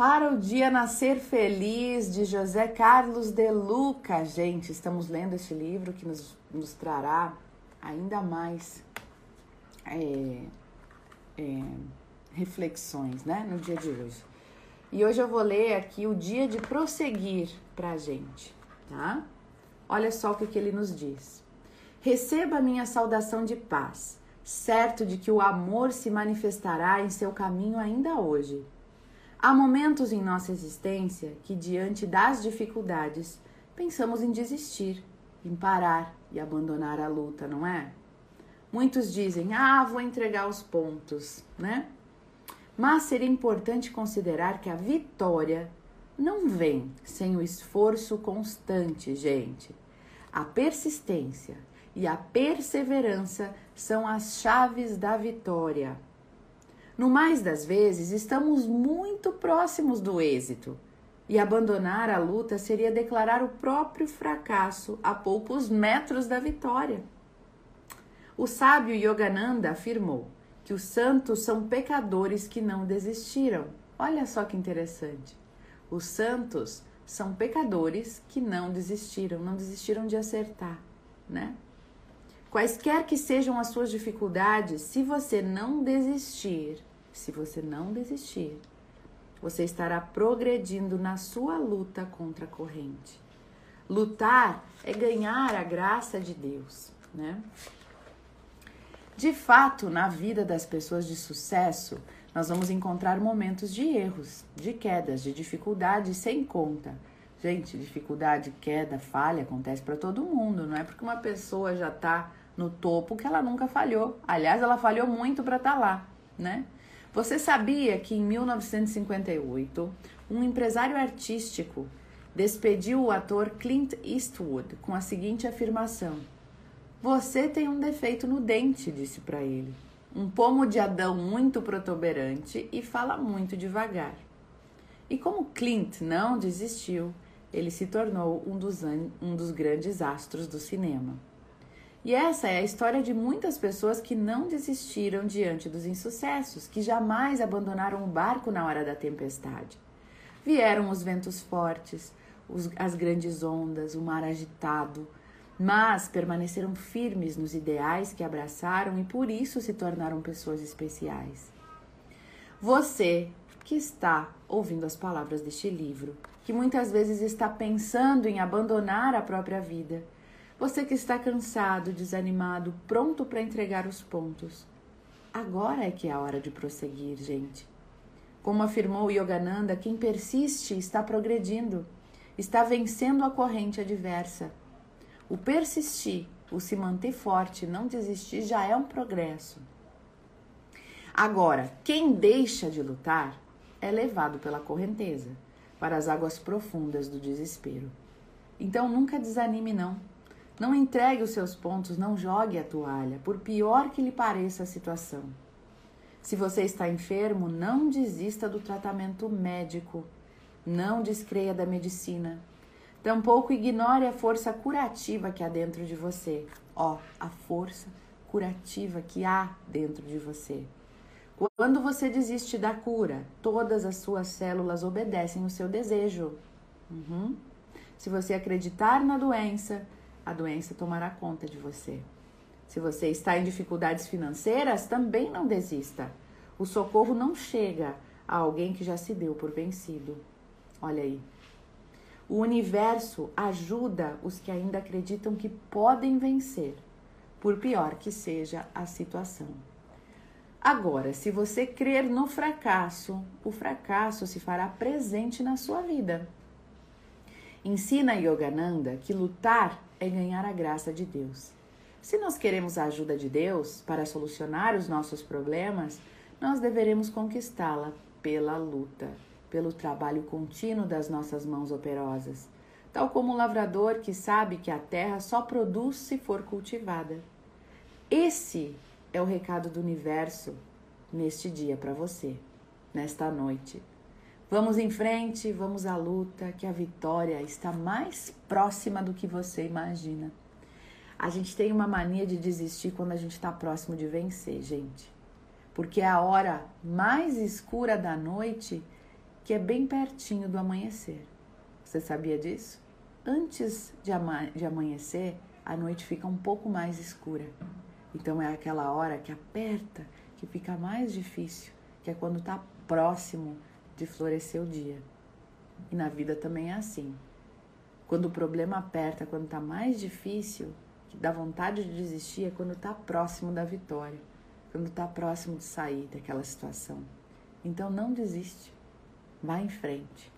Para o dia nascer feliz de José Carlos de Luca, gente, estamos lendo este livro que nos, nos trará ainda mais é, é, reflexões, né, no dia de hoje. E hoje eu vou ler aqui o dia de prosseguir para a gente, tá? Olha só o que, que ele nos diz. Receba a minha saudação de paz, certo de que o amor se manifestará em seu caminho ainda hoje. Há momentos em nossa existência que, diante das dificuldades, pensamos em desistir, em parar e abandonar a luta, não é? Muitos dizem, ah, vou entregar os pontos, né? Mas seria importante considerar que a vitória não vem sem o esforço constante, gente. A persistência e a perseverança são as chaves da vitória. No mais das vezes, estamos muito próximos do êxito, e abandonar a luta seria declarar o próprio fracasso a poucos metros da vitória. O sábio Yogananda afirmou: que os santos são pecadores que não desistiram. Olha só que interessante. Os santos são pecadores que não desistiram, não desistiram de acertar, né? Quaisquer que sejam as suas dificuldades, se você não desistir, se você não desistir, você estará progredindo na sua luta contra a corrente. Lutar é ganhar a graça de Deus, né? De fato, na vida das pessoas de sucesso, nós vamos encontrar momentos de erros, de quedas, de dificuldades sem conta. Gente, dificuldade, queda, falha acontece para todo mundo, não é porque uma pessoa já está no topo que ela nunca falhou. Aliás, ela falhou muito para estar tá lá, né? Você sabia que em 1958, um empresário artístico despediu o ator Clint Eastwood com a seguinte afirmação: você tem um defeito no dente, disse para ele. Um pomo de Adão muito protuberante e fala muito devagar. E como Clint não desistiu, ele se tornou um dos, um dos grandes astros do cinema. E essa é a história de muitas pessoas que não desistiram diante dos insucessos, que jamais abandonaram o barco na hora da tempestade. Vieram os ventos fortes, os, as grandes ondas, o mar agitado, mas permaneceram firmes nos ideais que abraçaram e por isso se tornaram pessoas especiais. Você que está ouvindo as palavras deste livro, que muitas vezes está pensando em abandonar a própria vida, você que está cansado, desanimado, pronto para entregar os pontos. Agora é que é a hora de prosseguir, gente. Como afirmou Yogananda, quem persiste está progredindo, está vencendo a corrente adversa o persistir, o se manter forte, não desistir já é um progresso. Agora, quem deixa de lutar é levado pela correnteza para as águas profundas do desespero. Então nunca desanime não. Não entregue os seus pontos, não jogue a toalha, por pior que lhe pareça a situação. Se você está enfermo, não desista do tratamento médico. Não descreia da medicina. Tampouco ignore a força curativa que há dentro de você. Ó, a força curativa que há dentro de você. Quando você desiste da cura, todas as suas células obedecem o seu desejo. Uhum. Se você acreditar na doença, a doença tomará conta de você. Se você está em dificuldades financeiras, também não desista. O socorro não chega a alguém que já se deu por vencido. Olha aí. O universo ajuda os que ainda acreditam que podem vencer, por pior que seja a situação. Agora, se você crer no fracasso, o fracasso se fará presente na sua vida. Ensina Yogananda que lutar é ganhar a graça de Deus. Se nós queremos a ajuda de Deus para solucionar os nossos problemas, nós deveremos conquistá-la pela luta pelo trabalho contínuo das nossas mãos operosas, tal como o lavrador que sabe que a terra só produz se for cultivada. Esse é o recado do universo neste dia para você, nesta noite. Vamos em frente, vamos à luta, que a vitória está mais próxima do que você imagina. A gente tem uma mania de desistir quando a gente está próximo de vencer, gente. Porque é a hora mais escura da noite que é bem pertinho do amanhecer. Você sabia disso? Antes de, ama de amanhecer, a noite fica um pouco mais escura. Então é aquela hora que aperta, que fica mais difícil, que é quando está próximo de florescer o dia. E na vida também é assim. Quando o problema aperta, quando está mais difícil, que dá vontade de desistir, é quando está próximo da vitória, quando está próximo de sair daquela situação. Então não desiste, vá em frente.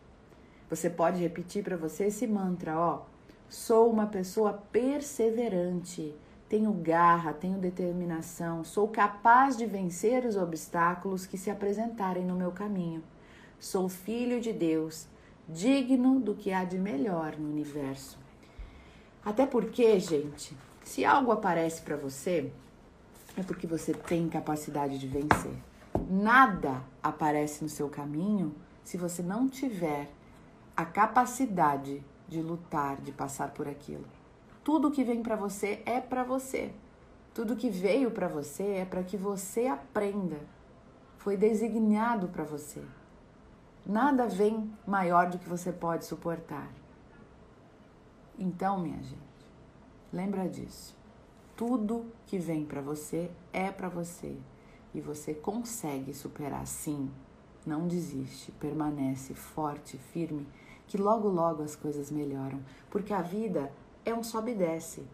Você pode repetir para você esse mantra, ó. Sou uma pessoa perseverante, tenho garra, tenho determinação, sou capaz de vencer os obstáculos que se apresentarem no meu caminho. Sou filho de Deus, digno do que há de melhor no universo. Até porque, gente, se algo aparece para você, é porque você tem capacidade de vencer. Nada aparece no seu caminho se você não tiver a capacidade de lutar, de passar por aquilo. Tudo que vem para você é para você. Tudo que veio para você é para que você aprenda. Foi designado para você. Nada vem maior do que você pode suportar. Então, minha gente, lembra disso. Tudo que vem para você é para você e você consegue superar sim. Não desiste, permanece forte, firme que logo logo as coisas melhoram, porque a vida é um sobe e desce.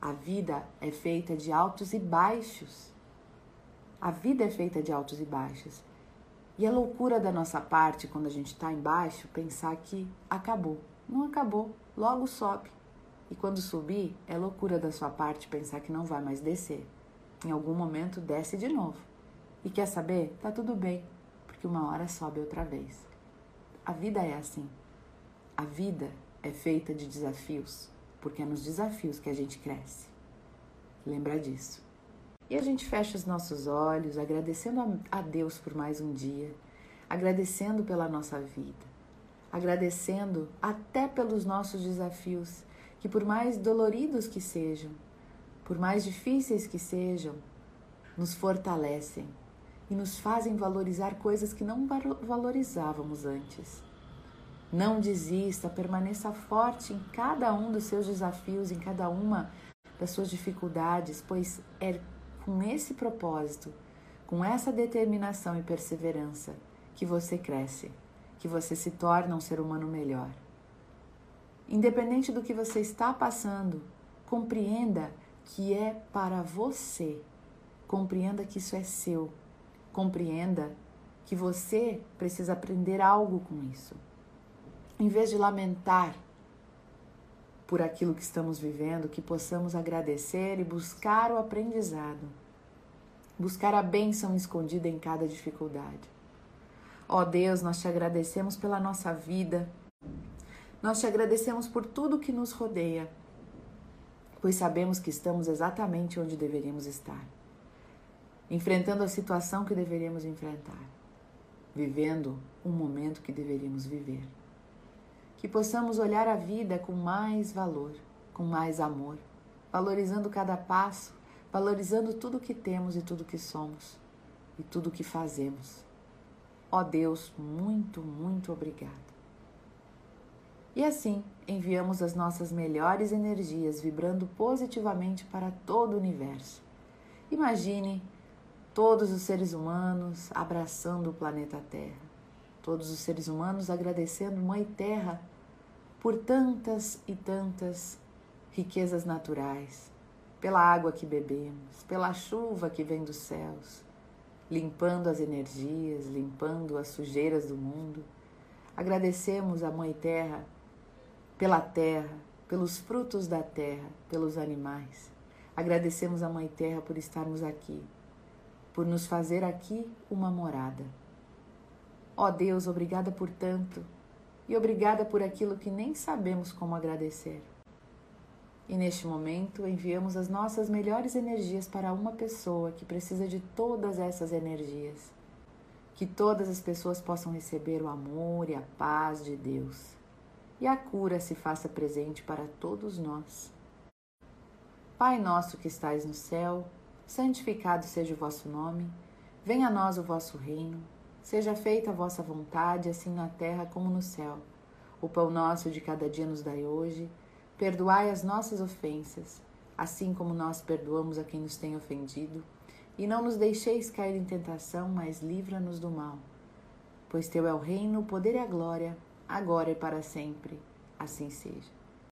A vida é feita de altos e baixos. A vida é feita de altos e baixos. E a loucura da nossa parte, quando a gente está embaixo, pensar que acabou. Não acabou, logo sobe. E quando subir, é loucura da sua parte pensar que não vai mais descer. Em algum momento desce de novo. E quer saber? Tá tudo bem, porque uma hora sobe outra vez. A vida é assim. A vida é feita de desafios, porque é nos desafios que a gente cresce. Lembra disso. E a gente fecha os nossos olhos, agradecendo a Deus por mais um dia, agradecendo pela nossa vida, agradecendo até pelos nossos desafios, que por mais doloridos que sejam, por mais difíceis que sejam, nos fortalecem e nos fazem valorizar coisas que não valorizávamos antes. Não desista, permaneça forte em cada um dos seus desafios, em cada uma das suas dificuldades, pois é com esse propósito, com essa determinação e perseverança que você cresce, que você se torna um ser humano melhor. Independente do que você está passando, compreenda que é para você. Compreenda que isso é seu. Compreenda que você precisa aprender algo com isso em vez de lamentar por aquilo que estamos vivendo, que possamos agradecer e buscar o aprendizado, buscar a bênção escondida em cada dificuldade. Ó oh Deus, nós te agradecemos pela nossa vida, nós te agradecemos por tudo que nos rodeia, pois sabemos que estamos exatamente onde deveríamos estar, enfrentando a situação que deveríamos enfrentar, vivendo um momento que deveríamos viver que possamos olhar a vida com mais valor, com mais amor, valorizando cada passo, valorizando tudo que temos e tudo que somos e tudo que fazemos. Ó Deus, muito, muito obrigado. E assim enviamos as nossas melhores energias vibrando positivamente para todo o universo. Imagine todos os seres humanos abraçando o planeta Terra todos os seres humanos agradecendo Mãe Terra por tantas e tantas riquezas naturais, pela água que bebemos, pela chuva que vem dos céus, limpando as energias, limpando as sujeiras do mundo. Agradecemos a Mãe Terra pela terra, pelos frutos da terra, pelos animais. Agradecemos a Mãe Terra por estarmos aqui, por nos fazer aqui uma morada. Ó oh Deus, obrigada por tanto e obrigada por aquilo que nem sabemos como agradecer. E neste momento enviamos as nossas melhores energias para uma pessoa que precisa de todas essas energias. Que todas as pessoas possam receber o amor e a paz de Deus. E a cura se faça presente para todos nós. Pai nosso que estais no céu, santificado seja o vosso nome. Venha a nós o vosso reino Seja feita a vossa vontade, assim na terra como no céu. O pão nosso de cada dia nos dai hoje. Perdoai as nossas ofensas, assim como nós perdoamos a quem nos tem ofendido. E não nos deixeis cair em tentação, mas livra-nos do mal. Pois teu é o reino, o poder e a glória, agora e para sempre. Assim seja.